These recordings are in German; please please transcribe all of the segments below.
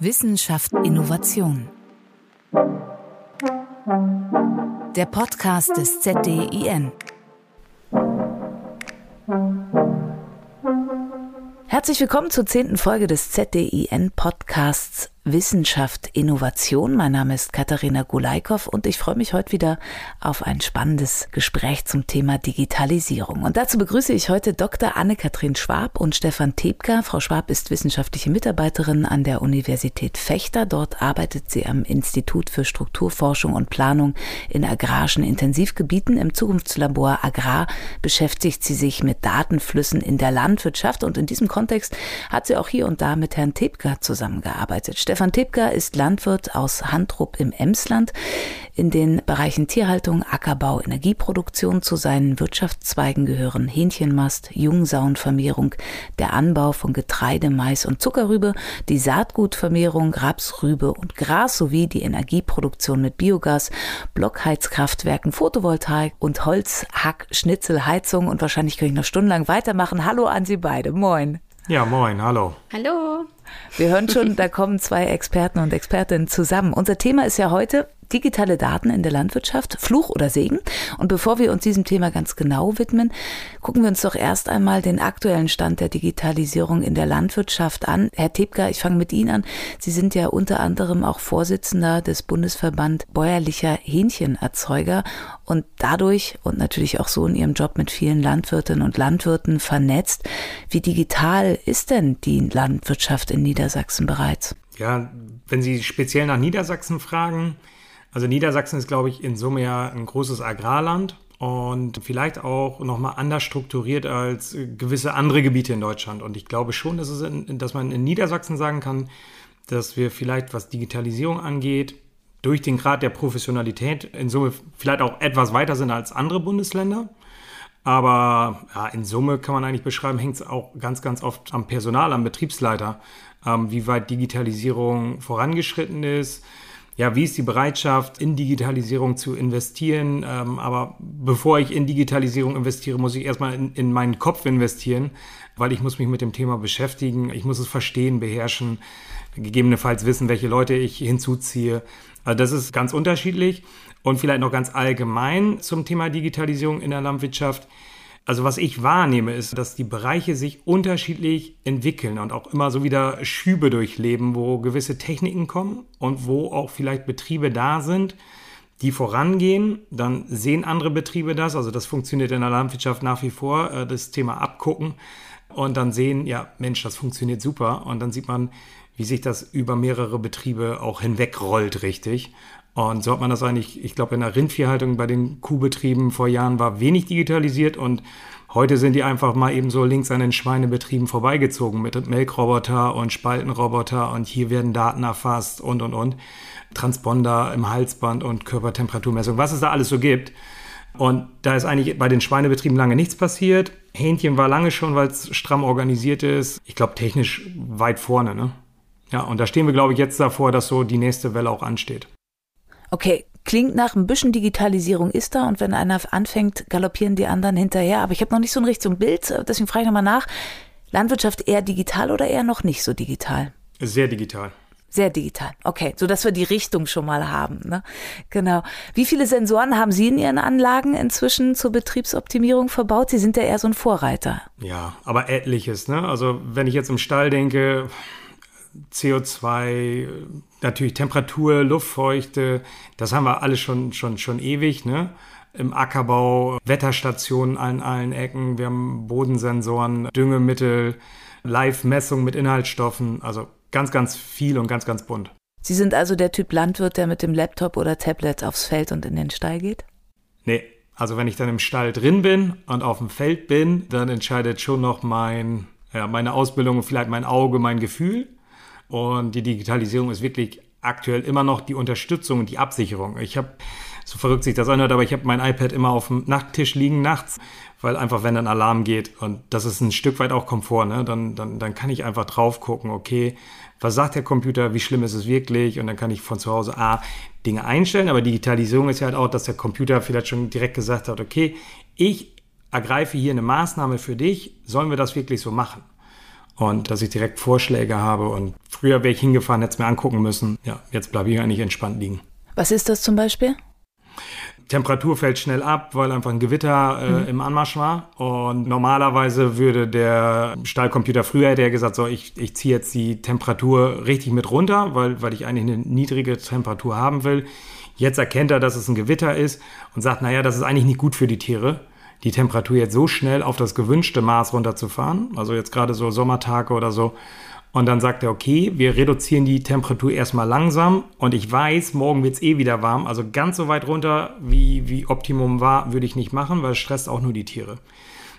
Wissenschaft Innovation. Der Podcast des ZDIN. Herzlich willkommen zur zehnten Folge des ZDIN Podcasts Wissenschaft, Innovation. Mein Name ist Katharina Gulaikow und ich freue mich heute wieder auf ein spannendes Gespräch zum Thema Digitalisierung. Und dazu begrüße ich heute Dr. Anne-Kathrin Schwab und Stefan Tebka. Frau Schwab ist wissenschaftliche Mitarbeiterin an der Universität Fechter. Dort arbeitet sie am Institut für Strukturforschung und Planung in agrarischen Intensivgebieten. Im Zukunftslabor Agrar beschäftigt sie sich mit Datenflüssen in der Landwirtschaft und in diesem Kontext hat sie auch hier und da mit Herrn Tebka zusammengearbeitet. Stefan Tepka ist Landwirt aus Handrup im Emsland. In den Bereichen Tierhaltung, Ackerbau, Energieproduktion zu seinen Wirtschaftszweigen gehören Hähnchenmast, Jungsaunvermehrung, der Anbau von Getreide, Mais und Zuckerrübe, die Saatgutvermehrung, Rapsrübe und Gras sowie die Energieproduktion mit Biogas, Blockheizkraftwerken, Photovoltaik und Holz, Hack, Schnitzel, Heizung und wahrscheinlich kann ich noch stundenlang weitermachen. Hallo an Sie beide. Moin. Ja, moin, hallo. Hallo. Wir hören schon, da kommen zwei Experten und Expertinnen zusammen. Unser Thema ist ja heute digitale Daten in der Landwirtschaft, Fluch oder Segen. Und bevor wir uns diesem Thema ganz genau widmen, gucken wir uns doch erst einmal den aktuellen Stand der Digitalisierung in der Landwirtschaft an. Herr Tebka, ich fange mit Ihnen an. Sie sind ja unter anderem auch Vorsitzender des Bundesverband bäuerlicher Hähnchenerzeuger und dadurch und natürlich auch so in Ihrem Job mit vielen Landwirtinnen und Landwirten vernetzt. Wie digital ist denn die Landwirtschaft in Niedersachsen bereits? Ja, wenn Sie speziell nach Niedersachsen fragen, also Niedersachsen ist, glaube ich, in Summe ja ein großes Agrarland und vielleicht auch nochmal anders strukturiert als gewisse andere Gebiete in Deutschland. Und ich glaube schon, dass, es in, dass man in Niedersachsen sagen kann, dass wir vielleicht, was Digitalisierung angeht, durch den Grad der Professionalität in Summe vielleicht auch etwas weiter sind als andere Bundesländer. Aber ja, in Summe kann man eigentlich beschreiben, hängt es auch ganz, ganz oft am Personal, am Betriebsleiter, ähm, wie weit Digitalisierung vorangeschritten ist, ja, wie ist die Bereitschaft, in Digitalisierung zu investieren? Ähm, aber bevor ich in Digitalisierung investiere, muss ich erstmal in, in meinen Kopf investieren, weil ich muss mich mit dem Thema beschäftigen. Ich muss es verstehen, beherrschen, gegebenenfalls wissen, welche Leute ich hinzuziehe. Also das ist ganz unterschiedlich. Und vielleicht noch ganz allgemein zum Thema Digitalisierung in der Landwirtschaft. Also was ich wahrnehme, ist, dass die Bereiche sich unterschiedlich entwickeln und auch immer so wieder Schübe durchleben, wo gewisse Techniken kommen und wo auch vielleicht Betriebe da sind, die vorangehen. Dann sehen andere Betriebe das. Also das funktioniert in der Landwirtschaft nach wie vor, äh, das Thema abgucken und dann sehen, ja, Mensch, das funktioniert super. Und dann sieht man, wie sich das über mehrere Betriebe auch hinwegrollt, richtig. Und so hat man das eigentlich, ich glaube, in der Rindviehhaltung bei den Kuhbetrieben vor Jahren war wenig digitalisiert und heute sind die einfach mal eben so links an den Schweinebetrieben vorbeigezogen mit Melkroboter und Spaltenroboter und hier werden Daten erfasst und und und. Transponder im Halsband und Körpertemperaturmessung, was es da alles so gibt. Und da ist eigentlich bei den Schweinebetrieben lange nichts passiert. Hähnchen war lange schon, weil es stramm organisiert ist. Ich glaube, technisch weit vorne. Ne? Ja, und da stehen wir, glaube ich, jetzt davor, dass so die nächste Welle auch ansteht. Okay, klingt nach ein bisschen Digitalisierung ist da und wenn einer anfängt, galoppieren die anderen hinterher. Aber ich habe noch nicht so ein richtiges Bild, deswegen frage ich nochmal nach. Landwirtschaft eher digital oder eher noch nicht so digital? Sehr digital. Sehr digital. Okay, so dass wir die Richtung schon mal haben. Ne? Genau. Wie viele Sensoren haben Sie in Ihren Anlagen inzwischen zur Betriebsoptimierung verbaut? Sie sind ja eher so ein Vorreiter. Ja, aber etliches. Ne? Also wenn ich jetzt im Stall denke, CO2, natürlich Temperatur, Luftfeuchte, das haben wir alles schon, schon, schon ewig, ne? Im Ackerbau, Wetterstationen an allen Ecken, wir haben Bodensensoren, Düngemittel, Live-Messung mit Inhaltsstoffen, also ganz, ganz viel und ganz, ganz bunt. Sie sind also der Typ Landwirt, der mit dem Laptop oder Tablet aufs Feld und in den Stall geht? Nee, also wenn ich dann im Stall drin bin und auf dem Feld bin, dann entscheidet schon noch mein, ja, meine Ausbildung, vielleicht mein Auge, mein Gefühl. Und die Digitalisierung ist wirklich aktuell immer noch die Unterstützung und die Absicherung. Ich habe, so verrückt sich das anhört, aber ich habe mein iPad immer auf dem Nachttisch liegen nachts, weil einfach, wenn dann Alarm geht, und das ist ein Stück weit auch Komfort, ne, dann, dann, dann kann ich einfach drauf gucken, okay, was sagt der Computer, wie schlimm ist es wirklich? Und dann kann ich von zu Hause A, Dinge einstellen, aber Digitalisierung ist ja halt auch, dass der Computer vielleicht schon direkt gesagt hat, okay, ich ergreife hier eine Maßnahme für dich, sollen wir das wirklich so machen? Und dass ich direkt Vorschläge habe. Und Früher wäre ich hingefahren, hätte es mir angucken müssen. Ja, jetzt bleibe ich eigentlich entspannt liegen. Was ist das zum Beispiel? Temperatur fällt schnell ab, weil einfach ein Gewitter äh, mhm. im Anmarsch war. Und normalerweise würde der Stallcomputer früher hätte er gesagt, so ich, ich ziehe jetzt die Temperatur richtig mit runter, weil, weil ich eigentlich eine niedrige Temperatur haben will. Jetzt erkennt er, dass es ein Gewitter ist und sagt, naja, das ist eigentlich nicht gut für die Tiere, die Temperatur jetzt so schnell auf das gewünschte Maß runterzufahren. Also jetzt gerade so Sommertage oder so. Und dann sagt er, okay, wir reduzieren die Temperatur erstmal langsam und ich weiß, morgen wird es eh wieder warm. Also ganz so weit runter, wie, wie Optimum war, würde ich nicht machen, weil es stresst auch nur die Tiere.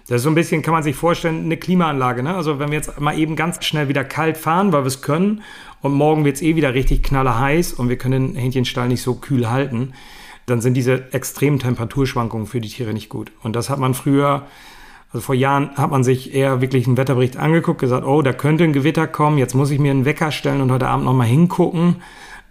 Das ist so ein bisschen, kann man sich vorstellen, eine Klimaanlage. Ne? Also wenn wir jetzt mal eben ganz schnell wieder kalt fahren, weil wir es können und morgen wird es eh wieder richtig knallerheiß und wir können den Hähnchenstall nicht so kühl halten, dann sind diese extremen Temperaturschwankungen für die Tiere nicht gut. Und das hat man früher also vor Jahren hat man sich eher wirklich einen Wetterbericht angeguckt, gesagt, oh, da könnte ein Gewitter kommen, jetzt muss ich mir einen Wecker stellen und heute Abend nochmal hingucken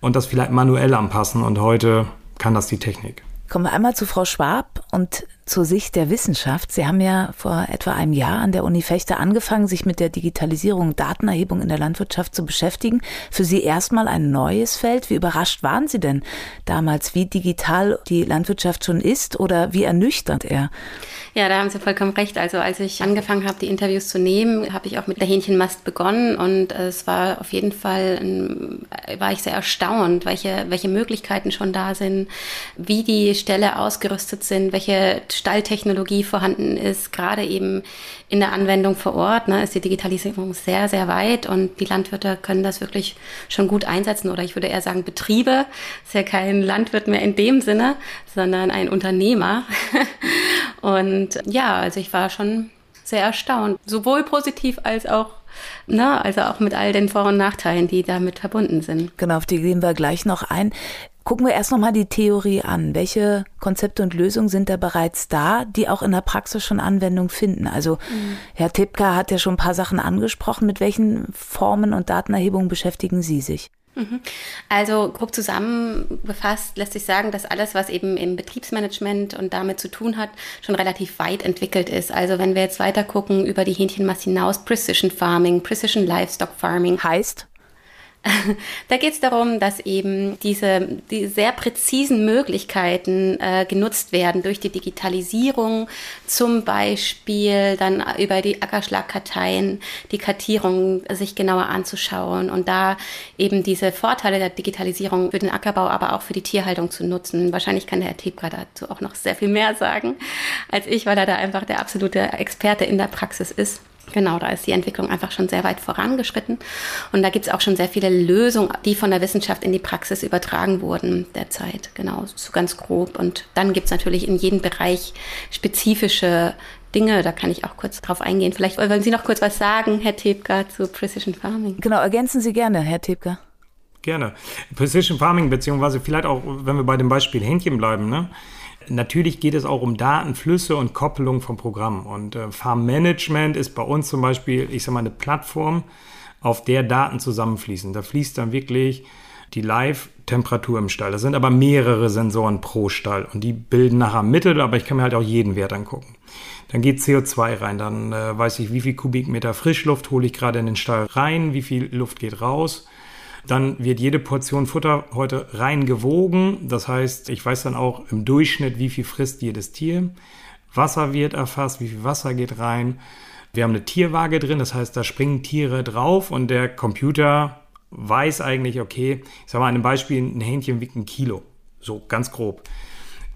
und das vielleicht manuell anpassen. Und heute kann das die Technik. Kommen wir einmal zu Frau Schwab und zur Sicht der Wissenschaft. Sie haben ja vor etwa einem Jahr an der Uni Fechter angefangen, sich mit der Digitalisierung und Datenerhebung in der Landwirtschaft zu beschäftigen. Für Sie erstmal ein neues Feld. Wie überrascht waren Sie denn damals, wie digital die Landwirtschaft schon ist oder wie ernüchternd er? Ja, da haben Sie vollkommen recht. Also als ich angefangen habe, die Interviews zu nehmen, habe ich auch mit der Hähnchenmast begonnen und es war auf jeden Fall, war ich sehr erstaunt, welche, welche Möglichkeiten schon da sind, wie die Ställe ausgerüstet sind, welche Stalltechnologie vorhanden ist, gerade eben in der Anwendung vor Ort, ne, ist die Digitalisierung sehr, sehr weit und die Landwirte können das wirklich schon gut einsetzen oder ich würde eher sagen Betriebe, ist ja kein Landwirt mehr in dem Sinne, sondern ein Unternehmer. und ja, also ich war schon sehr erstaunt, sowohl positiv als auch na, also auch mit all den Vor- und Nachteilen, die damit verbunden sind. Genau, auf die gehen wir gleich noch ein. Gucken wir erst nochmal die Theorie an. Welche Konzepte und Lösungen sind da bereits da, die auch in der Praxis schon Anwendung finden? Also mhm. Herr Tipka hat ja schon ein paar Sachen angesprochen. Mit welchen Formen und Datenerhebungen beschäftigen Sie sich? Mhm. Also grob zusammengefasst lässt sich sagen, dass alles, was eben im Betriebsmanagement und damit zu tun hat, schon relativ weit entwickelt ist. Also wenn wir jetzt weiter gucken über die Hähnchenmast hinaus, Precision Farming, Precision Livestock Farming. Heißt? Da geht es darum, dass eben diese die sehr präzisen Möglichkeiten äh, genutzt werden durch die Digitalisierung, zum Beispiel dann über die Ackerschlagkarteien die Kartierung sich genauer anzuschauen und da eben diese Vorteile der Digitalisierung für den Ackerbau, aber auch für die Tierhaltung zu nutzen. Wahrscheinlich kann der Herr Tebka dazu auch noch sehr viel mehr sagen als ich, weil er da einfach der absolute Experte in der Praxis ist. Genau, da ist die Entwicklung einfach schon sehr weit vorangeschritten. Und da gibt es auch schon sehr viele Lösungen, die von der Wissenschaft in die Praxis übertragen wurden derzeit. Genau, so ganz grob. Und dann gibt es natürlich in jedem Bereich spezifische Dinge, da kann ich auch kurz drauf eingehen. Vielleicht wollen Sie noch kurz was sagen, Herr Tebka, zu Precision Farming. Genau, ergänzen Sie gerne, Herr Tebka. Gerne. Precision Farming, beziehungsweise vielleicht auch, wenn wir bei dem Beispiel Hähnchen bleiben, ne? Natürlich geht es auch um Datenflüsse und Koppelung von Programmen. Und äh, Farm Management ist bei uns zum Beispiel, ich sage mal, eine Plattform, auf der Daten zusammenfließen. Da fließt dann wirklich die Live-Temperatur im Stall. Das sind aber mehrere Sensoren pro Stall und die bilden nachher Mittel, aber ich kann mir halt auch jeden Wert angucken. Dann geht CO2 rein, dann äh, weiß ich, wie viel Kubikmeter Frischluft hole ich gerade in den Stall rein, wie viel Luft geht raus. Dann wird jede Portion Futter heute rein gewogen. Das heißt, ich weiß dann auch im Durchschnitt, wie viel frisst jedes Tier. Wasser wird erfasst, wie viel Wasser geht rein. Wir haben eine Tierwaage drin, das heißt, da springen Tiere drauf und der Computer weiß eigentlich, okay, ich sage mal an einem Beispiel, ein Hähnchen wiegt ein Kilo. So ganz grob.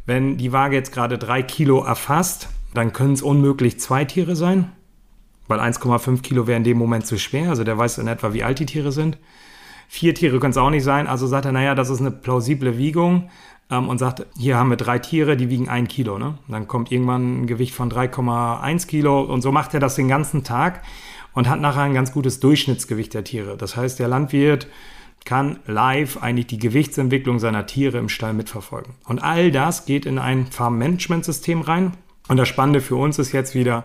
Wenn die Waage jetzt gerade drei Kilo erfasst, dann können es unmöglich zwei Tiere sein, weil 1,5 Kilo wäre in dem Moment zu schwer. Also der weiß in etwa, wie alt die Tiere sind. Vier Tiere können es auch nicht sein. Also sagt er, naja, das ist eine plausible Wiegung ähm, und sagt, hier haben wir drei Tiere, die wiegen ein Kilo. Ne? Dann kommt irgendwann ein Gewicht von 3,1 Kilo und so macht er das den ganzen Tag und hat nachher ein ganz gutes Durchschnittsgewicht der Tiere. Das heißt, der Landwirt kann live eigentlich die Gewichtsentwicklung seiner Tiere im Stall mitverfolgen. Und all das geht in ein Farm-Management-System rein. Und das Spannende für uns ist jetzt wieder,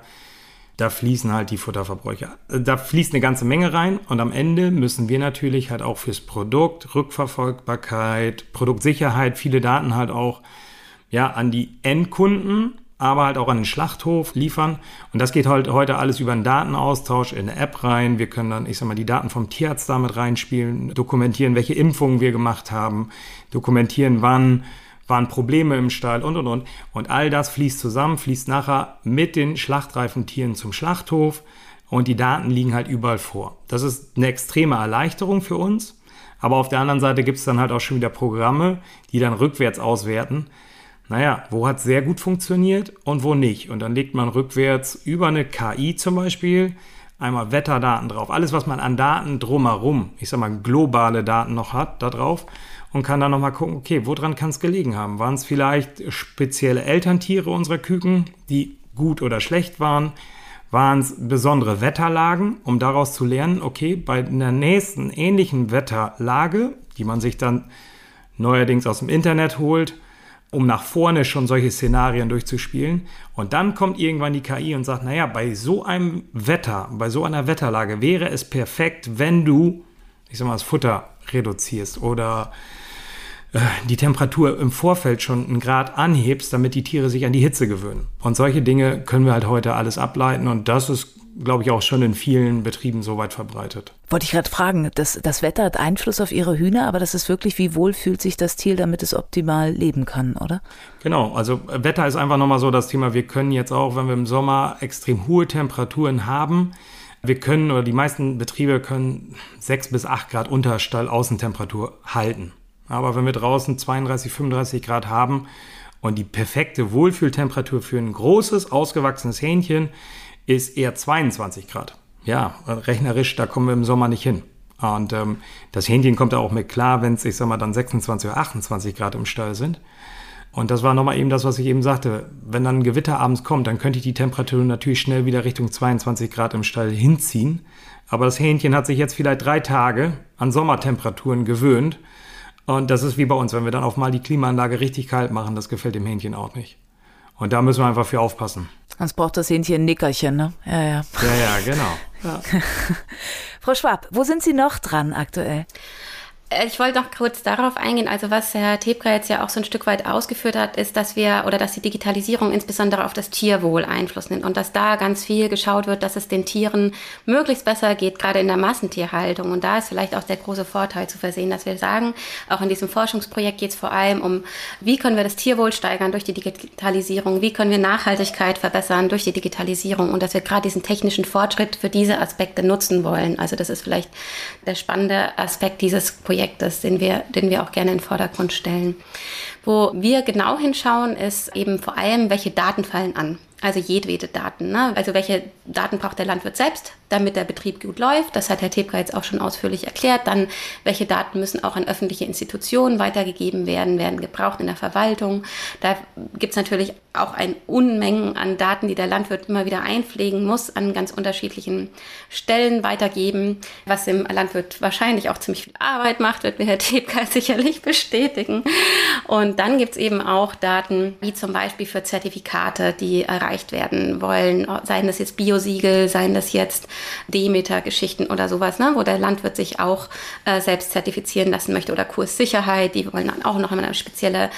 da fließen halt die Futterverbräuche. Da fließt eine ganze Menge rein und am Ende müssen wir natürlich halt auch fürs Produkt, Rückverfolgbarkeit, Produktsicherheit, viele Daten halt auch ja, an die Endkunden aber halt auch an den Schlachthof liefern. Und das geht halt heute alles über einen Datenaustausch in eine App rein. Wir können dann, ich sag mal, die Daten vom Tierarzt damit reinspielen, dokumentieren, welche Impfungen wir gemacht haben, dokumentieren, wann waren Probleme im Stall und und und. Und all das fließt zusammen, fließt nachher mit den schlachtreifen Tieren zum Schlachthof und die Daten liegen halt überall vor. Das ist eine extreme Erleichterung für uns. Aber auf der anderen Seite gibt es dann halt auch schon wieder Programme, die dann rückwärts auswerten naja, wo hat sehr gut funktioniert und wo nicht. Und dann legt man rückwärts über eine KI zum Beispiel einmal Wetterdaten drauf. Alles, was man an Daten drumherum, ich sag mal globale Daten noch hat, da drauf und kann dann nochmal gucken, okay, woran kann es gelegen haben? Waren es vielleicht spezielle Elterntiere unserer Küken, die gut oder schlecht waren? Waren es besondere Wetterlagen, um daraus zu lernen, okay, bei einer nächsten ähnlichen Wetterlage, die man sich dann neuerdings aus dem Internet holt, um nach vorne schon solche Szenarien durchzuspielen. Und dann kommt irgendwann die KI und sagt, naja, bei so einem Wetter, bei so einer Wetterlage wäre es perfekt, wenn du, ich sag mal, das Futter reduzierst oder die Temperatur im Vorfeld schon einen Grad anhebst, damit die Tiere sich an die Hitze gewöhnen. Und solche Dinge können wir halt heute alles ableiten und das ist glaube ich, auch schon in vielen Betrieben so weit verbreitet. Wollte ich gerade fragen, das, das Wetter hat Einfluss auf Ihre Hühner, aber das ist wirklich, wie wohl fühlt sich das Tier, damit es optimal leben kann, oder? Genau, also Wetter ist einfach nochmal so das Thema. Wir können jetzt auch, wenn wir im Sommer extrem hohe Temperaturen haben, wir können oder die meisten Betriebe können sechs bis acht Grad Unterstall Außentemperatur halten. Aber wenn wir draußen 32, 35 Grad haben und die perfekte Wohlfühltemperatur für ein großes, ausgewachsenes Hähnchen ist eher 22 Grad. Ja, rechnerisch, da kommen wir im Sommer nicht hin. Und ähm, das Hähnchen kommt da auch mit klar, wenn es, ich sag mal, dann 26 oder 28 Grad im Stall sind. Und das war nochmal eben das, was ich eben sagte. Wenn dann ein Gewitter abends kommt, dann könnte ich die Temperatur natürlich schnell wieder Richtung 22 Grad im Stall hinziehen. Aber das Hähnchen hat sich jetzt vielleicht drei Tage an Sommertemperaturen gewöhnt. Und das ist wie bei uns, wenn wir dann auf mal die Klimaanlage richtig kalt machen, das gefällt dem Hähnchen auch nicht. Und da müssen wir einfach für aufpassen. Sonst braucht das Hähnchen ein Nickerchen, ne? Ja, ja. Ja, ja, genau. Ja. Frau Schwab, wo sind Sie noch dran aktuell? Äh, ich wollte noch kurz darauf eingehen. Also was Herr Tebka jetzt ja auch so ein Stück weit ausgeführt hat, ist, dass wir oder dass die Digitalisierung insbesondere auf das Tierwohl Einfluss nimmt und dass da ganz viel geschaut wird, dass es den Tieren möglichst besser geht, gerade in der Massentierhaltung. Und da ist vielleicht auch der große Vorteil zu versehen, dass wir sagen, auch in diesem Forschungsprojekt geht es vor allem um, wie können wir das Tierwohl steigern durch die Digitalisierung, wie können wir Nachhaltigkeit verbessern durch die Digitalisierung und dass wir gerade diesen technischen Fortschritt für diese Aspekte nutzen wollen. Also das ist vielleicht der spannende Aspekt dieses Projekts. Projektes, den wir, den wir auch gerne in den Vordergrund stellen. Wo wir genau hinschauen, ist eben vor allem, welche Daten fallen an. Also jedwede Daten. Ne? Also welche Daten braucht der Landwirt selbst, damit der Betrieb gut läuft. Das hat Herr Tebka jetzt auch schon ausführlich erklärt. Dann, welche Daten müssen auch an öffentliche Institutionen weitergegeben werden, werden gebraucht in der Verwaltung. Da gibt es natürlich auch ein Unmengen an Daten, die der Landwirt immer wieder einpflegen muss, an ganz unterschiedlichen Stellen weitergeben, was dem Landwirt wahrscheinlich auch ziemlich viel Arbeit macht, wird mir Herr Tebka sicherlich bestätigen. Und dann gibt es eben auch Daten, wie zum Beispiel für Zertifikate, die erreicht werden wollen, seien das jetzt Biosiegel, seien das jetzt Demeter-Geschichten oder sowas, ne, wo der Landwirt sich auch äh, selbst zertifizieren lassen möchte oder Kurssicherheit, die wollen dann auch noch immer spezielle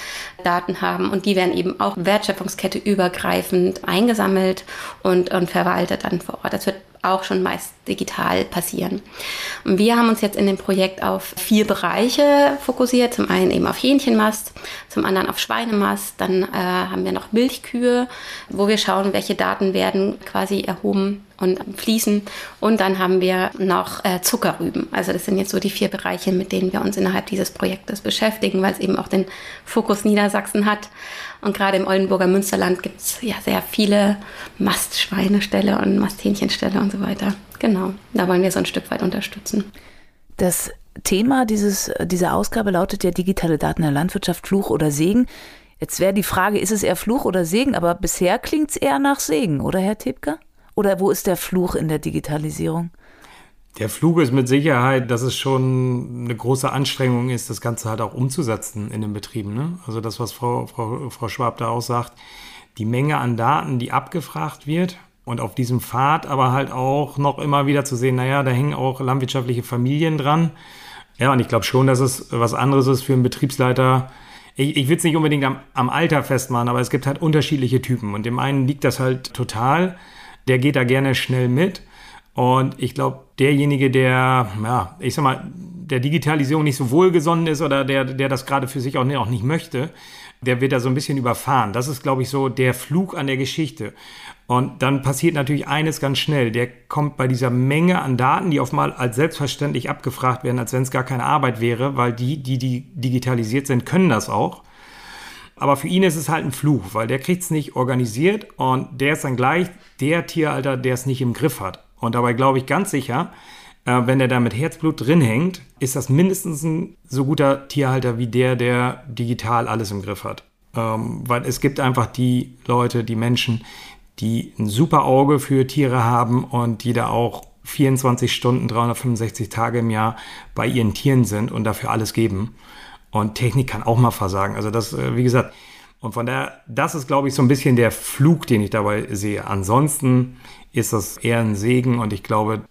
Daten haben und die werden eben auch Wertschöpfungskette übergreifend eingesammelt und, und verwaltet dann vor Ort. Das wird auch schon meist digital passieren. Und wir haben uns jetzt in dem Projekt auf vier Bereiche fokussiert. Zum einen eben auf Hähnchenmast, zum anderen auf Schweinemast, dann äh, haben wir noch Milchkühe, wo wir schauen, welche Daten werden quasi erhoben und fließen. Und dann haben wir noch äh, Zuckerrüben. Also das sind jetzt so die vier Bereiche, mit denen wir uns innerhalb dieses Projektes beschäftigen, weil es eben auch den Fokus Niedersachsen hat. Und gerade im Oldenburger Münsterland gibt es ja sehr viele Mastschweineställe und Masthähnchenställe so weiter. Genau, da wollen wir so ein Stück weit unterstützen. Das Thema dieses, dieser Ausgabe lautet ja digitale Daten der Landwirtschaft, Fluch oder Segen. Jetzt wäre die Frage, ist es eher Fluch oder Segen? Aber bisher klingt es eher nach Segen, oder Herr Tepka? Oder wo ist der Fluch in der Digitalisierung? Der Fluch ist mit Sicherheit, dass es schon eine große Anstrengung ist, das Ganze halt auch umzusetzen in den Betrieben. Ne? Also das, was Frau, Frau, Frau Schwab da auch sagt, die Menge an Daten, die abgefragt wird und auf diesem Pfad aber halt auch noch immer wieder zu sehen, naja, da hängen auch landwirtschaftliche Familien dran. Ja, und ich glaube schon, dass es was anderes ist für einen Betriebsleiter, ich, ich will es nicht unbedingt am, am Alter festmachen, aber es gibt halt unterschiedliche Typen. Und dem einen liegt das halt total, der geht da gerne schnell mit. Und ich glaube, derjenige, der, ja, ich sag mal, der Digitalisierung nicht so wohlgesonnen ist oder der, der das gerade für sich auch nicht, auch nicht möchte, der wird da so ein bisschen überfahren. Das ist, glaube ich, so der Flug an der Geschichte. Und dann passiert natürlich eines ganz schnell. Der kommt bei dieser Menge an Daten, die oftmal als selbstverständlich abgefragt werden, als wenn es gar keine Arbeit wäre, weil die, die, die digitalisiert sind, können das auch. Aber für ihn ist es halt ein Fluch, weil der kriegt es nicht organisiert und der ist dann gleich der Tierhalter, der es nicht im Griff hat. Und dabei glaube ich ganz sicher, äh, wenn er da mit Herzblut drin hängt, ist das mindestens ein so guter Tierhalter wie der, der digital alles im Griff hat. Ähm, weil es gibt einfach die Leute, die Menschen, die ein super Auge für Tiere haben und die da auch 24 Stunden, 365 Tage im Jahr bei ihren Tieren sind und dafür alles geben. Und Technik kann auch mal versagen. Also das, äh, wie gesagt, und von daher, das ist, glaube ich, so ein bisschen der Flug, den ich dabei sehe. Ansonsten ist das eher ein Segen und ich glaube,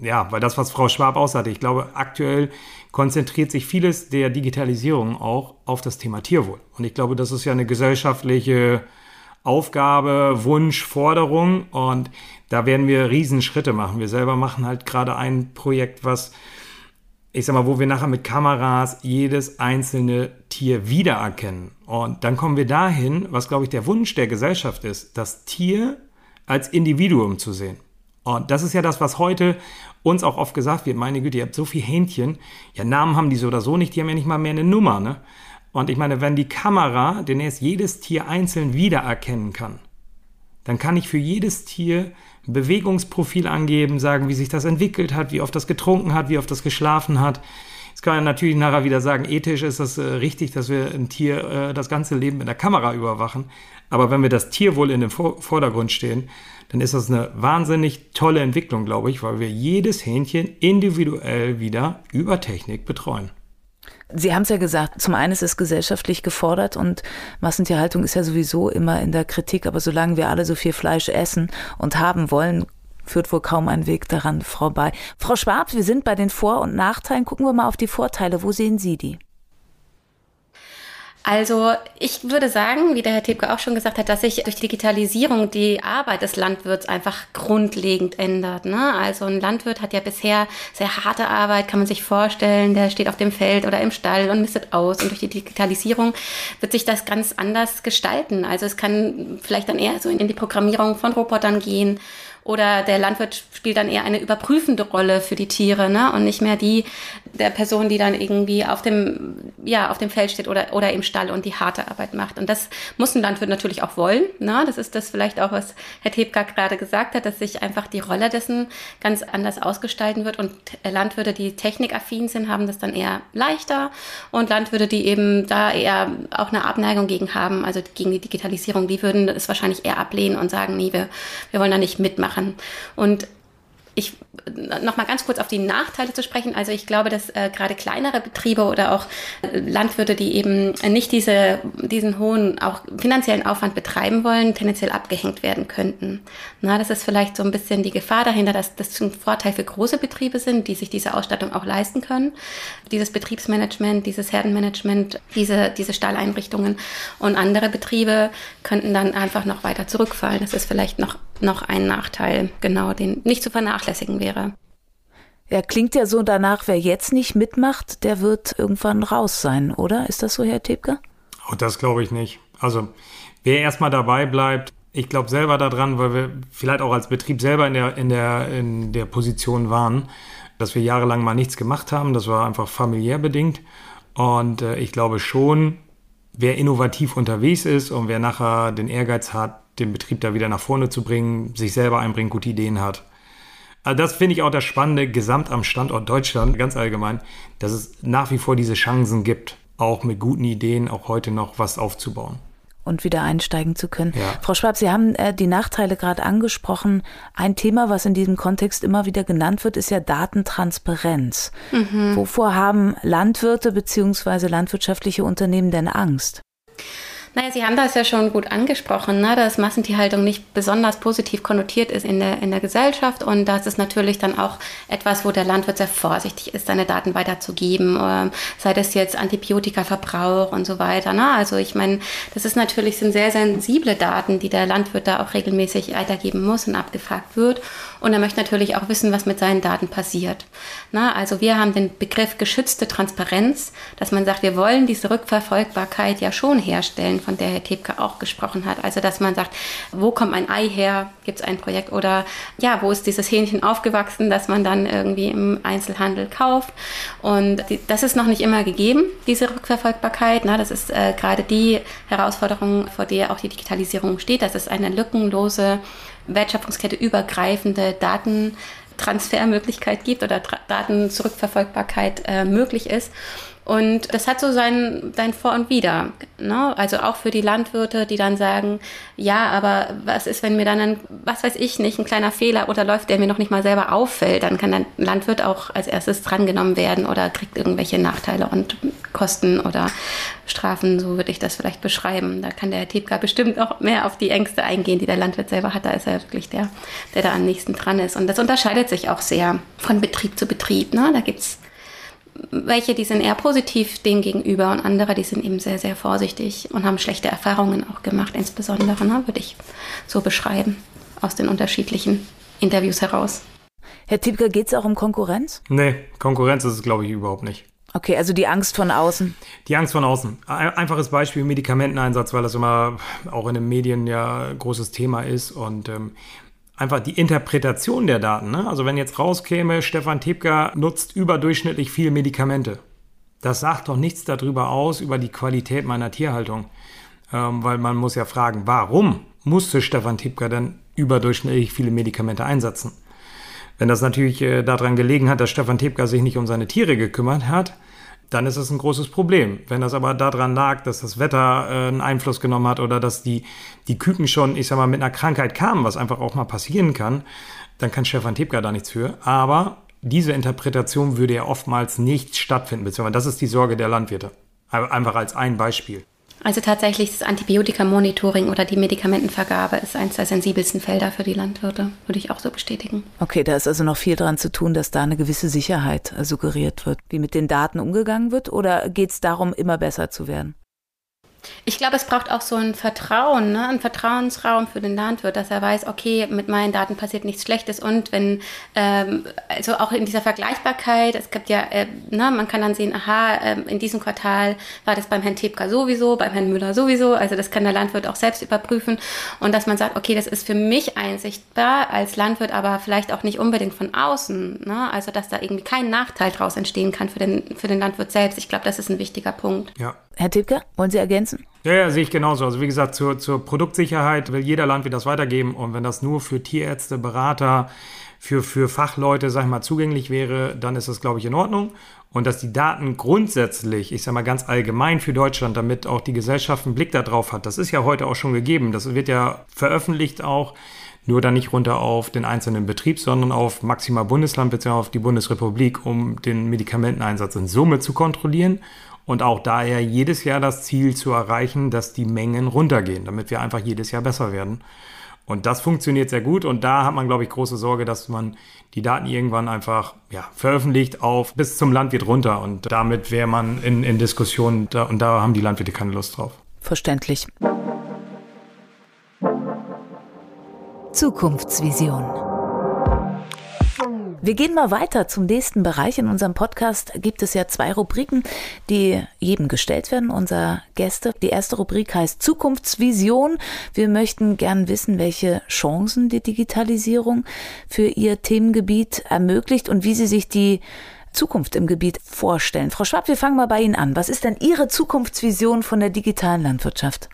ja, weil das, was Frau Schwab aussagte, ich glaube, aktuell konzentriert sich vieles der Digitalisierung auch auf das Thema Tierwohl. Und ich glaube, das ist ja eine gesellschaftliche Aufgabe, Wunsch, Forderung und da werden wir Riesenschritte machen. Wir selber machen halt gerade ein Projekt, was ich sag mal, wo wir nachher mit Kameras jedes einzelne Tier wiedererkennen. Und dann kommen wir dahin, was glaube ich der Wunsch der Gesellschaft ist, das Tier als Individuum zu sehen. Und das ist ja das, was heute uns auch oft gesagt wird. Meine Güte, ihr habt so viel Hähnchen. Ja, Namen haben die so oder so nicht, die haben ja nicht mal mehr eine Nummer, ne? Und ich meine, wenn die Kamera demnächst jedes Tier einzeln wiedererkennen kann, dann kann ich für jedes Tier ein Bewegungsprofil angeben, sagen, wie sich das entwickelt hat, wie oft das getrunken hat, wie oft das geschlafen hat. Jetzt kann man natürlich nachher wieder sagen, ethisch ist das äh, richtig, dass wir ein Tier äh, das ganze Leben mit der Kamera überwachen. Aber wenn wir das Tierwohl in den Vor Vordergrund stehen, dann ist das eine wahnsinnig tolle Entwicklung, glaube ich, weil wir jedes Hähnchen individuell wieder über Technik betreuen. Sie haben es ja gesagt, zum einen ist es gesellschaftlich gefordert und Massentierhaltung ist ja sowieso immer in der Kritik, aber solange wir alle so viel Fleisch essen und haben wollen, führt wohl kaum ein Weg daran vorbei. Frau Schwab, wir sind bei den Vor- und Nachteilen. Gucken wir mal auf die Vorteile. Wo sehen Sie die? Also ich würde sagen, wie der Herr Tebke auch schon gesagt hat, dass sich durch Digitalisierung die Arbeit des Landwirts einfach grundlegend ändert. Ne? Also ein Landwirt hat ja bisher sehr harte Arbeit, kann man sich vorstellen. Der steht auf dem Feld oder im Stall und mistet aus. Und durch die Digitalisierung wird sich das ganz anders gestalten. Also es kann vielleicht dann eher so in die Programmierung von Robotern gehen oder der Landwirt spielt dann eher eine überprüfende Rolle für die Tiere ne? und nicht mehr die der Person, die dann irgendwie auf dem, ja, auf dem Feld steht oder, oder im Stall und die harte Arbeit macht. Und das muss ein Landwirt natürlich auch wollen. Ne? Das ist das vielleicht auch, was Herr Tebka gerade gesagt hat, dass sich einfach die Rolle dessen ganz anders ausgestalten wird. Und Landwirte, die technikaffin sind, haben das dann eher leichter. Und Landwirte, die eben da eher auch eine Abneigung gegen haben, also gegen die Digitalisierung, die würden es wahrscheinlich eher ablehnen und sagen, nee, wir, wir wollen da nicht mitmachen machen. Und ich noch mal ganz kurz auf die Nachteile zu sprechen. Also ich glaube, dass äh, gerade kleinere Betriebe oder auch äh, Landwirte, die eben nicht diese, diesen hohen auch finanziellen Aufwand betreiben wollen, tendenziell abgehängt werden könnten. Na, das ist vielleicht so ein bisschen die Gefahr dahinter, dass das ein Vorteil für große Betriebe sind, die sich diese Ausstattung auch leisten können. Dieses Betriebsmanagement, dieses Herdenmanagement, diese, diese Stalleinrichtungen und andere Betriebe könnten dann einfach noch weiter zurückfallen. Das ist vielleicht noch noch ein Nachteil, genau, den nicht zu vernachlässigen wäre. Ja, klingt ja so danach, wer jetzt nicht mitmacht, der wird irgendwann raus sein, oder? Ist das so, Herr Tebke? Oh, das glaube ich nicht. Also, wer erstmal dabei bleibt, ich glaube selber daran, weil wir vielleicht auch als Betrieb selber in der, in der, in der Position waren, dass wir jahrelang mal nichts gemacht haben. Das war einfach familiär bedingt. Und äh, ich glaube schon, wer innovativ unterwegs ist und wer nachher den Ehrgeiz hat, den Betrieb da wieder nach vorne zu bringen, sich selber einbringen, gute Ideen hat. Also das finde ich auch das Spannende gesamt am Standort Deutschland, ganz allgemein, dass es nach wie vor diese Chancen gibt, auch mit guten Ideen auch heute noch was aufzubauen und wieder einsteigen zu können. Ja. Frau Schwab, Sie haben äh, die Nachteile gerade angesprochen. Ein Thema, was in diesem Kontext immer wieder genannt wird, ist ja Datentransparenz. Mhm. Wovor haben Landwirte bzw. landwirtschaftliche Unternehmen denn Angst? Naja, Sie haben das ja schon gut angesprochen, ne? dass Massentierhaltung nicht besonders positiv konnotiert ist in der, in der Gesellschaft und das ist natürlich dann auch etwas, wo der Landwirt sehr vorsichtig ist, seine Daten weiterzugeben, äh, sei das jetzt Antibiotikaverbrauch und so weiter. Ne? Also ich meine, das ist natürlich sind sehr sensible Daten, die der Landwirt da auch regelmäßig weitergeben muss und abgefragt wird und er möchte natürlich auch wissen, was mit seinen Daten passiert. Na, also wir haben den Begriff geschützte Transparenz, dass man sagt, wir wollen diese Rückverfolgbarkeit ja schon herstellen, von der Herr Tebke auch gesprochen hat. Also dass man sagt, wo kommt ein Ei her? Gibt es ein Projekt? Oder ja, wo ist dieses Hähnchen aufgewachsen, das man dann irgendwie im Einzelhandel kauft? Und das ist noch nicht immer gegeben, diese Rückverfolgbarkeit. Na, das ist äh, gerade die Herausforderung, vor der auch die Digitalisierung steht. Das ist eine lückenlose Wertschöpfungskette übergreifende Datentransfermöglichkeit gibt oder Tra Datenzurückverfolgbarkeit äh, möglich ist. Und das hat so sein, sein Vor und Wider. Ne? Also auch für die Landwirte, die dann sagen, ja, aber was ist, wenn mir dann ein, was weiß ich nicht, ein kleiner Fehler oder läuft, der mir noch nicht mal selber auffällt, dann kann der Landwirt auch als erstes drangenommen werden oder kriegt irgendwelche Nachteile und Kosten oder Strafen, so würde ich das vielleicht beschreiben. Da kann der Herr Tepka bestimmt auch mehr auf die Ängste eingehen, die der Landwirt selber hat. Da ist er wirklich der, der da am nächsten dran ist. Und das unterscheidet sich auch sehr von Betrieb zu Betrieb. Ne? Da gibt's welche, die sind eher positiv dem gegenüber und andere, die sind eben sehr, sehr vorsichtig und haben schlechte Erfahrungen auch gemacht, insbesondere, ne, würde ich so beschreiben, aus den unterschiedlichen Interviews heraus. Herr Tiebker, geht es auch um Konkurrenz? Nee, Konkurrenz ist es, glaube ich, überhaupt nicht. Okay, also die Angst von außen. Die Angst von außen. Einfaches Beispiel Medikamenteneinsatz, weil das immer auch in den Medien ja großes Thema ist. Und ähm, einfach die Interpretation der Daten. Ne? Also wenn jetzt rauskäme, Stefan Tepka nutzt überdurchschnittlich viel Medikamente. Das sagt doch nichts darüber aus, über die Qualität meiner Tierhaltung. Ähm, weil man muss ja fragen, warum musste Stefan Tepka denn überdurchschnittlich viele Medikamente einsetzen? Wenn das natürlich äh, daran gelegen hat, dass Stefan Tepka sich nicht um seine Tiere gekümmert hat, dann ist es ein großes Problem. Wenn das aber daran lag, dass das Wetter äh, einen Einfluss genommen hat oder dass die, die Küken schon, ich sag mal, mit einer Krankheit kamen, was einfach auch mal passieren kann, dann kann Stefan Tepka da nichts für. Aber diese Interpretation würde ja oftmals nicht stattfinden, beziehungsweise das ist die Sorge der Landwirte. Einfach als ein Beispiel. Also tatsächlich das Antibiotika-Monitoring oder die Medikamentenvergabe ist eines der sensibelsten Felder für die Landwirte, würde ich auch so bestätigen. Okay, da ist also noch viel dran zu tun, dass da eine gewisse Sicherheit suggeriert wird. Wie mit den Daten umgegangen wird oder geht es darum, immer besser zu werden? Ich glaube, es braucht auch so ein Vertrauen, ne? ein Vertrauensraum für den Landwirt, dass er weiß, okay, mit meinen Daten passiert nichts Schlechtes und wenn, ähm, also auch in dieser Vergleichbarkeit, es gibt ja, äh, ne, man kann dann sehen, aha, äh, in diesem Quartal war das beim Herrn Tebka sowieso, beim Herrn Müller sowieso, also das kann der Landwirt auch selbst überprüfen und dass man sagt, okay, das ist für mich einsichtbar als Landwirt, aber vielleicht auch nicht unbedingt von außen, ne? also dass da irgendwie kein Nachteil draus entstehen kann für den, für den Landwirt selbst. Ich glaube, das ist ein wichtiger Punkt. Ja. Herr Tibke, wollen Sie ergänzen? Ja, ja, sehe ich genauso. Also wie gesagt, zur, zur Produktsicherheit will jeder Landwirt das weitergeben. Und wenn das nur für Tierärzte, Berater, für, für Fachleute, sag ich mal, zugänglich wäre, dann ist das, glaube ich, in Ordnung. Und dass die Daten grundsätzlich, ich sage mal ganz allgemein für Deutschland, damit auch die Gesellschaft einen Blick darauf hat, das ist ja heute auch schon gegeben. Das wird ja veröffentlicht auch, nur dann nicht runter auf den einzelnen Betrieb, sondern auf maximal Bundesland bzw. auf die Bundesrepublik, um den Medikamenteneinsatz in Summe zu kontrollieren und auch daher jedes Jahr das Ziel zu erreichen, dass die Mengen runtergehen, damit wir einfach jedes Jahr besser werden. Und das funktioniert sehr gut und da hat man, glaube ich, große Sorge, dass man die Daten irgendwann einfach ja, veröffentlicht auf bis zum Landwirt runter und damit wäre man in, in Diskussionen da, und da haben die Landwirte keine Lust drauf. Verständlich. Zukunftsvision. Wir gehen mal weiter zum nächsten Bereich. In unserem Podcast gibt es ja zwei Rubriken, die jedem gestellt werden, unser Gäste. Die erste Rubrik heißt Zukunftsvision. Wir möchten gern wissen, welche Chancen die Digitalisierung für Ihr Themengebiet ermöglicht und wie Sie sich die Zukunft im Gebiet vorstellen. Frau Schwab, wir fangen mal bei Ihnen an. Was ist denn Ihre Zukunftsvision von der digitalen Landwirtschaft?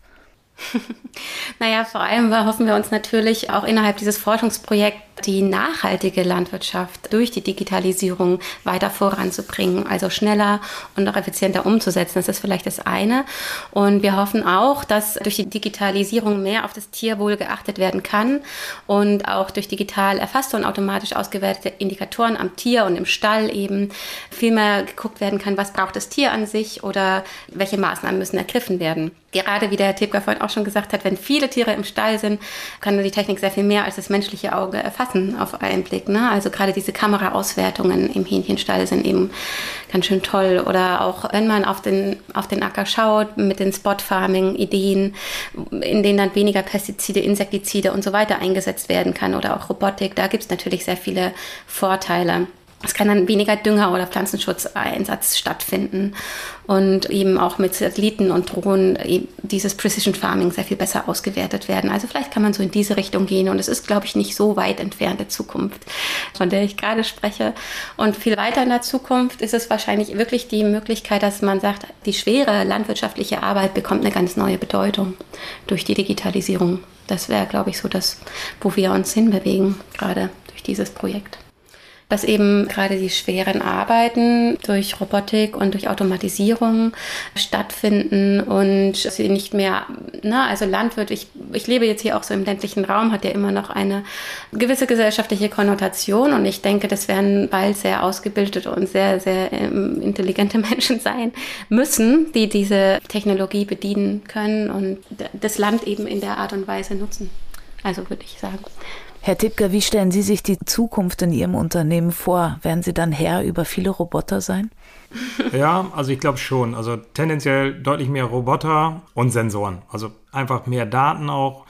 naja, vor allem hoffen wir uns natürlich auch innerhalb dieses Forschungsprojekts die nachhaltige Landwirtschaft durch die Digitalisierung weiter voranzubringen, also schneller und auch effizienter umzusetzen. Das ist vielleicht das eine. Und wir hoffen auch, dass durch die Digitalisierung mehr auf das Tierwohl geachtet werden kann und auch durch digital erfasste und automatisch ausgewertete Indikatoren am Tier und im Stall eben viel mehr geguckt werden kann, was braucht das Tier an sich oder welche Maßnahmen müssen ergriffen werden. Gerade wie der Herr Tepka vorhin auch schon gesagt hat, wenn viele Tiere im Stall sind, kann die Technik sehr viel mehr als das menschliche Auge erfassen auf einen Blick. Ne? Also gerade diese Kameraauswertungen im Hähnchenstall sind eben ganz schön toll. Oder auch wenn man auf den, auf den Acker schaut mit den Spot-Farming-Ideen, in denen dann weniger Pestizide, Insektizide und so weiter eingesetzt werden kann oder auch Robotik, da gibt es natürlich sehr viele Vorteile. Es kann dann weniger Dünger oder Pflanzenschutzeinsatz stattfinden und eben auch mit Satelliten und Drohnen dieses Precision Farming sehr viel besser ausgewertet werden. Also vielleicht kann man so in diese Richtung gehen und es ist, glaube ich, nicht so weit entfernte Zukunft, von der ich gerade spreche. Und viel weiter in der Zukunft ist es wahrscheinlich wirklich die Möglichkeit, dass man sagt, die schwere landwirtschaftliche Arbeit bekommt eine ganz neue Bedeutung durch die Digitalisierung. Das wäre, glaube ich, so das, wo wir uns hinbewegen, gerade durch dieses Projekt dass eben gerade die schweren Arbeiten durch Robotik und durch Automatisierung stattfinden und sie nicht mehr, na, also Landwirt, ich, ich lebe jetzt hier auch so im ländlichen Raum, hat ja immer noch eine gewisse gesellschaftliche Konnotation und ich denke, das werden bald sehr ausgebildete und sehr, sehr ähm, intelligente Menschen sein müssen, die diese Technologie bedienen können und das Land eben in der Art und Weise nutzen. Also würde ich sagen. Herr Tippker, wie stellen Sie sich die Zukunft in Ihrem Unternehmen vor? Werden Sie dann Herr über viele Roboter sein? Ja, also ich glaube schon. Also tendenziell deutlich mehr Roboter und Sensoren. Also einfach mehr Daten auch.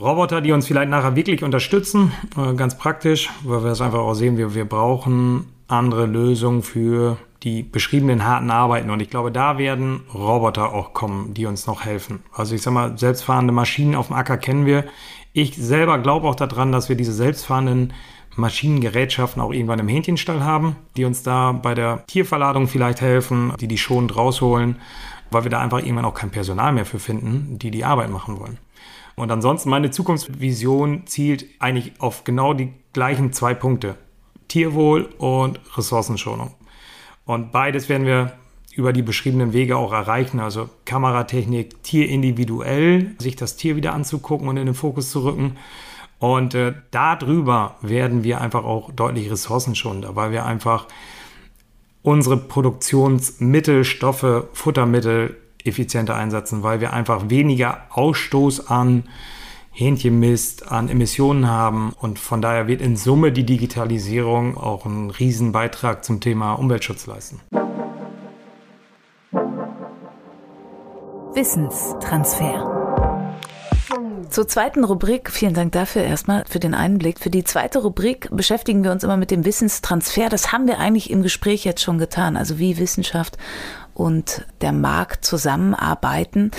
Roboter, die uns vielleicht nachher wirklich unterstützen, äh, ganz praktisch, weil wir es einfach auch sehen, wir, wir brauchen andere Lösungen für die beschriebenen harten Arbeiten. Und ich glaube, da werden Roboter auch kommen, die uns noch helfen. Also ich sag mal, selbstfahrende Maschinen auf dem Acker kennen wir. Ich selber glaube auch daran, dass wir diese selbstfahrenden Maschinengerätschaften auch irgendwann im Hähnchenstall haben, die uns da bei der Tierverladung vielleicht helfen, die die schonend rausholen, weil wir da einfach irgendwann auch kein Personal mehr für finden, die die Arbeit machen wollen. Und ansonsten meine Zukunftsvision zielt eigentlich auf genau die gleichen zwei Punkte. Tierwohl und Ressourcenschonung. Und beides werden wir über die beschriebenen Wege auch erreichen. Also Kameratechnik, tierindividuell, sich das Tier wieder anzugucken und in den Fokus zu rücken. Und äh, darüber werden wir einfach auch deutlich ressourcenschonender, weil wir einfach unsere Produktionsmittel, Stoffe, Futtermittel effizienter einsetzen, weil wir einfach weniger Ausstoß an Hähnchenmist, an Emissionen haben. Und von daher wird in Summe die Digitalisierung auch einen Riesenbeitrag zum Thema Umweltschutz leisten. Wissenstransfer. Zur zweiten Rubrik, vielen Dank dafür erstmal für den Einblick. Für die zweite Rubrik beschäftigen wir uns immer mit dem Wissenstransfer. Das haben wir eigentlich im Gespräch jetzt schon getan, also wie Wissenschaft und der Markt zusammenarbeiten.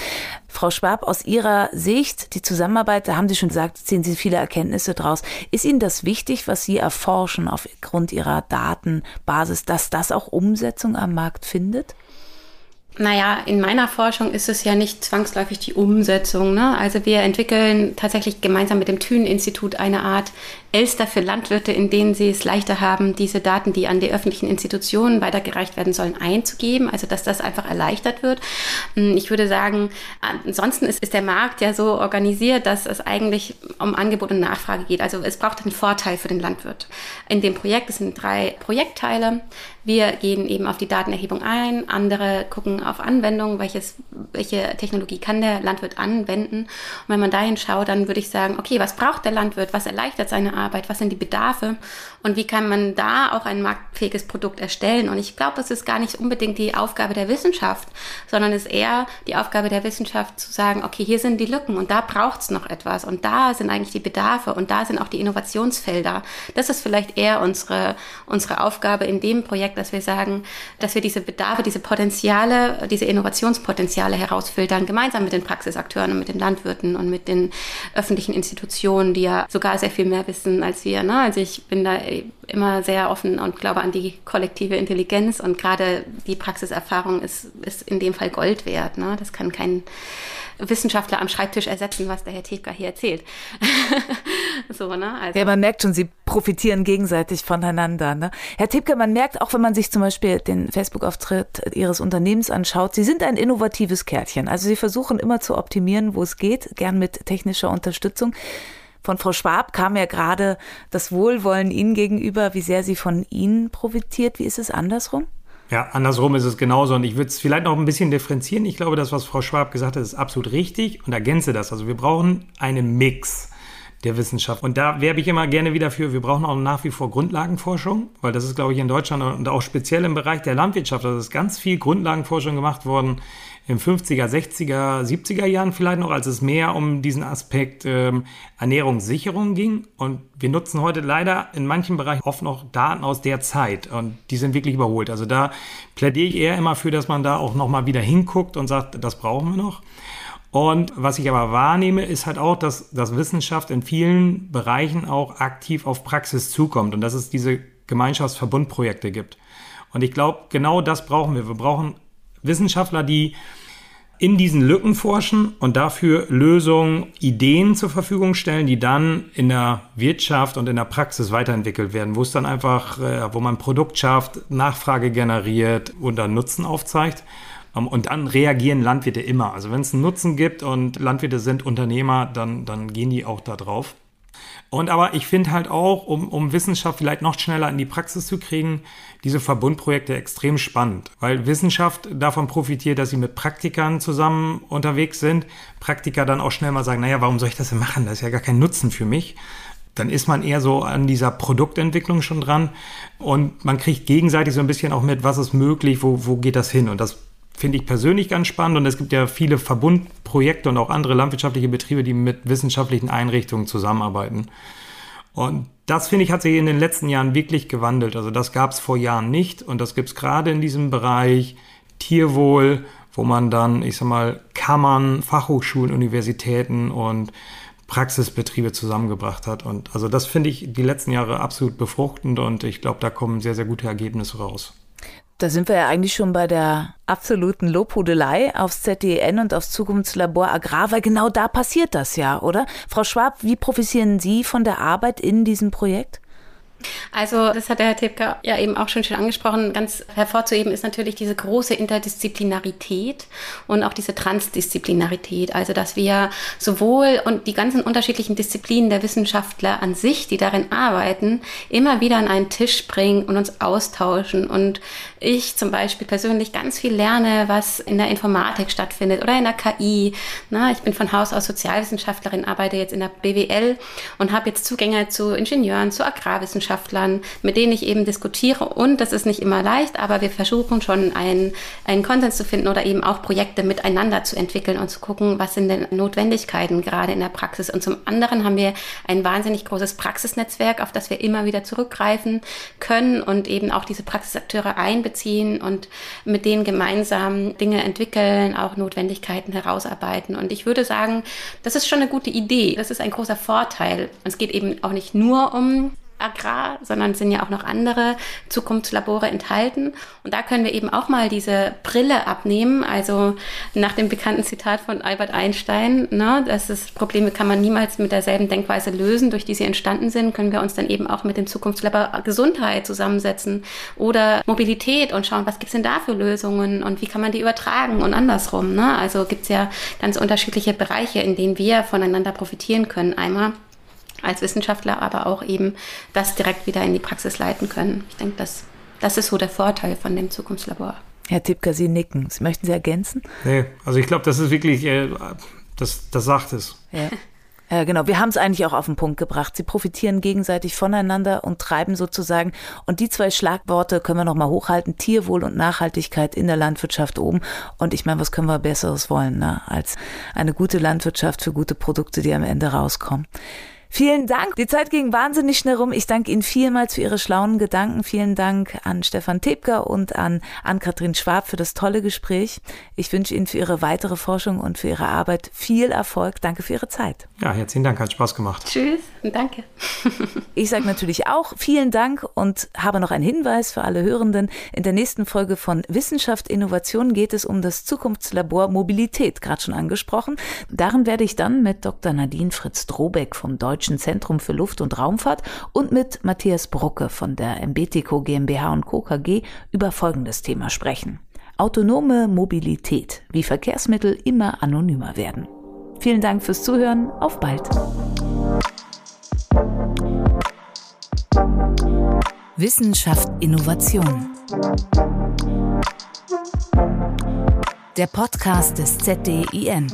Frau Schwab, aus Ihrer Sicht, die Zusammenarbeit, da haben Sie schon gesagt, ziehen Sie viele Erkenntnisse draus. Ist Ihnen das wichtig, was Sie erforschen aufgrund Ihrer Datenbasis, dass das auch Umsetzung am Markt findet? Naja, in meiner Forschung ist es ja nicht zwangsläufig die Umsetzung. Ne? Also wir entwickeln tatsächlich gemeinsam mit dem Thünen-Institut eine Art Elster für Landwirte, in denen sie es leichter haben, diese Daten, die an die öffentlichen Institutionen weitergereicht werden sollen, einzugeben. Also dass das einfach erleichtert wird. Hm, ich würde sagen, ansonsten ist, ist der Markt ja so organisiert, dass es eigentlich um Angebot und Nachfrage geht. Also es braucht einen Vorteil für den Landwirt. In dem Projekt, es sind drei Projektteile. Wir gehen eben auf die Datenerhebung ein, andere gucken auf Anwendungen, welches, welche Technologie kann der Landwirt anwenden. Und wenn man dahin schaut, dann würde ich sagen, okay, was braucht der Landwirt, was erleichtert seine Arbeit, was sind die Bedarfe und wie kann man da auch ein marktfähiges Produkt erstellen. Und ich glaube, es ist gar nicht unbedingt die Aufgabe der Wissenschaft, sondern es ist eher die Aufgabe der Wissenschaft zu sagen, okay, hier sind die Lücken und da braucht es noch etwas und da sind eigentlich die Bedarfe und da sind auch die Innovationsfelder. Das ist vielleicht eher unsere, unsere Aufgabe in dem Projekt, dass wir sagen, dass wir diese Bedarfe, diese Potenziale, diese Innovationspotenziale herausfiltern, gemeinsam mit den Praxisakteuren und mit den Landwirten und mit den öffentlichen Institutionen, die ja sogar sehr viel mehr wissen als wir. Ne? Also ich bin da immer sehr offen und glaube an die kollektive Intelligenz und gerade die Praxiserfahrung ist, ist in dem Fall Gold wert. Ne? Das kann kein Wissenschaftler am Schreibtisch ersetzen, was der Herr Tefka hier erzählt. so, ne? Also. Ja, man merkt schon, sie profitieren gegenseitig voneinander. Ne? Herr Tepke, man merkt auch, wenn man sich zum Beispiel den Facebook-Auftritt Ihres Unternehmens anschaut, Sie sind ein innovatives Kärtchen. Also Sie versuchen immer zu optimieren, wo es geht, gern mit technischer Unterstützung. Von Frau Schwab kam ja gerade das Wohlwollen Ihnen gegenüber, wie sehr sie von Ihnen profitiert. Wie ist es andersrum? Ja, andersrum ist es genauso. Und ich würde es vielleicht noch ein bisschen differenzieren. Ich glaube, das, was Frau Schwab gesagt hat, ist absolut richtig und ergänze das. Also wir brauchen einen Mix der Wissenschaft. Und da werbe ich immer gerne wieder für, wir brauchen auch nach wie vor Grundlagenforschung, weil das ist, glaube ich, in Deutschland und auch speziell im Bereich der Landwirtschaft, da ist ganz viel Grundlagenforschung gemacht worden in 50er, 60er, 70er Jahren vielleicht noch, als es mehr um diesen Aspekt ähm, Ernährungssicherung ging. Und wir nutzen heute leider in manchen Bereichen oft noch Daten aus der Zeit und die sind wirklich überholt. Also da plädiere ich eher immer für, dass man da auch nochmal wieder hinguckt und sagt, das brauchen wir noch. Und was ich aber wahrnehme, ist halt auch, dass, dass Wissenschaft in vielen Bereichen auch aktiv auf Praxis zukommt und dass es diese Gemeinschaftsverbundprojekte gibt. Und ich glaube, genau das brauchen wir. Wir brauchen Wissenschaftler, die in diesen Lücken forschen und dafür Lösungen, Ideen zur Verfügung stellen, die dann in der Wirtschaft und in der Praxis weiterentwickelt werden, wo es dann einfach, äh, wo man Produkt schafft, Nachfrage generiert und dann Nutzen aufzeigt. Ähm, und dann reagieren Landwirte immer. Also wenn es einen Nutzen gibt und Landwirte sind Unternehmer, dann, dann gehen die auch da drauf. Und aber ich finde halt auch, um, um Wissenschaft vielleicht noch schneller in die Praxis zu kriegen, diese Verbundprojekte extrem spannend, weil Wissenschaft davon profitiert, dass sie mit Praktikern zusammen unterwegs sind. Praktiker dann auch schnell mal sagen, naja, warum soll ich das denn machen? Das ist ja gar kein Nutzen für mich. Dann ist man eher so an dieser Produktentwicklung schon dran und man kriegt gegenseitig so ein bisschen auch mit, was ist möglich, wo, wo geht das hin? Und das finde ich persönlich ganz spannend und es gibt ja viele Verbundprojekte und auch andere landwirtschaftliche Betriebe, die mit wissenschaftlichen Einrichtungen zusammenarbeiten. Und das, finde ich, hat sich in den letzten Jahren wirklich gewandelt. Also das gab es vor Jahren nicht und das gibt es gerade in diesem Bereich Tierwohl, wo man dann, ich sag mal, Kammern, Fachhochschulen, Universitäten und Praxisbetriebe zusammengebracht hat. Und also das finde ich die letzten Jahre absolut befruchtend und ich glaube, da kommen sehr, sehr gute Ergebnisse raus. Da sind wir ja eigentlich schon bei der absoluten Lobhudelei aufs ZDN und aufs Zukunftslabor Agrar, weil genau da passiert das ja, oder? Frau Schwab, wie profitieren Sie von der Arbeit in diesem Projekt? Also, das hat der Herr Tepka ja eben auch schon schön angesprochen. Ganz hervorzuheben ist natürlich diese große Interdisziplinarität und auch diese Transdisziplinarität. Also, dass wir sowohl und die ganzen unterschiedlichen Disziplinen der Wissenschaftler an sich, die darin arbeiten, immer wieder an einen Tisch bringen und uns austauschen. Und ich zum Beispiel persönlich ganz viel lerne, was in der Informatik stattfindet oder in der KI. Na, ich bin von Haus aus Sozialwissenschaftlerin, arbeite jetzt in der BWL und habe jetzt Zugänge zu Ingenieuren, zu Agrarwissenschaften Wissenschaftlern, mit denen ich eben diskutiere. Und das ist nicht immer leicht, aber wir versuchen schon einen, einen Konsens zu finden oder eben auch Projekte miteinander zu entwickeln und zu gucken, was sind denn Notwendigkeiten gerade in der Praxis. Und zum anderen haben wir ein wahnsinnig großes Praxisnetzwerk, auf das wir immer wieder zurückgreifen können und eben auch diese Praxisakteure einbeziehen und mit denen gemeinsam Dinge entwickeln, auch Notwendigkeiten herausarbeiten. Und ich würde sagen, das ist schon eine gute Idee. Das ist ein großer Vorteil. Es geht eben auch nicht nur um Agrar, sondern sind ja auch noch andere Zukunftslabore enthalten. Und da können wir eben auch mal diese Brille abnehmen. Also nach dem bekannten Zitat von Albert Einstein, ne, dass es Probleme kann man niemals mit derselben Denkweise lösen, durch die sie entstanden sind, können wir uns dann eben auch mit dem Zukunftslabor Gesundheit zusammensetzen oder Mobilität und schauen, was gibt's denn da für Lösungen und wie kann man die übertragen und andersrum. Ne? Also gibt's ja ganz unterschiedliche Bereiche, in denen wir voneinander profitieren können. Einmal als Wissenschaftler, aber auch eben das direkt wieder in die Praxis leiten können. Ich denke, das, das ist so der Vorteil von dem Zukunftslabor. Herr Tipka, Sie nicken. Sie möchten Sie ergänzen? Nee, also ich glaube, das ist wirklich, äh, das, das sagt es. Ja. Ja, genau. Wir haben es eigentlich auch auf den Punkt gebracht. Sie profitieren gegenseitig voneinander und treiben sozusagen. Und die zwei Schlagworte können wir nochmal hochhalten. Tierwohl und Nachhaltigkeit in der Landwirtschaft oben. Und ich meine, was können wir Besseres wollen, ne? als eine gute Landwirtschaft für gute Produkte, die am Ende rauskommen. Vielen Dank. Die Zeit ging wahnsinnig schnell rum. Ich danke Ihnen vielmals für Ihre schlauen Gedanken. Vielen Dank an Stefan Tebker und an Ann-Kathrin Schwab für das tolle Gespräch. Ich wünsche Ihnen für Ihre weitere Forschung und für Ihre Arbeit viel Erfolg. Danke für Ihre Zeit. Ja, herzlichen Dank. Hat Spaß gemacht. Tschüss. Danke. ich sage natürlich auch vielen Dank und habe noch einen Hinweis für alle Hörenden. In der nächsten Folge von Wissenschaft Innovation geht es um das Zukunftslabor Mobilität, gerade schon angesprochen. Darin werde ich dann mit Dr. Nadine Fritz Drobeck vom Deutschen Deutschen Zentrum für Luft- und Raumfahrt und mit Matthias Brucke von der MBTCO GmbH und Co. KG über folgendes Thema sprechen. Autonome Mobilität, wie Verkehrsmittel immer anonymer werden. Vielen Dank fürs Zuhören, auf bald. Wissenschaft Innovation. Der Podcast des ZDIN.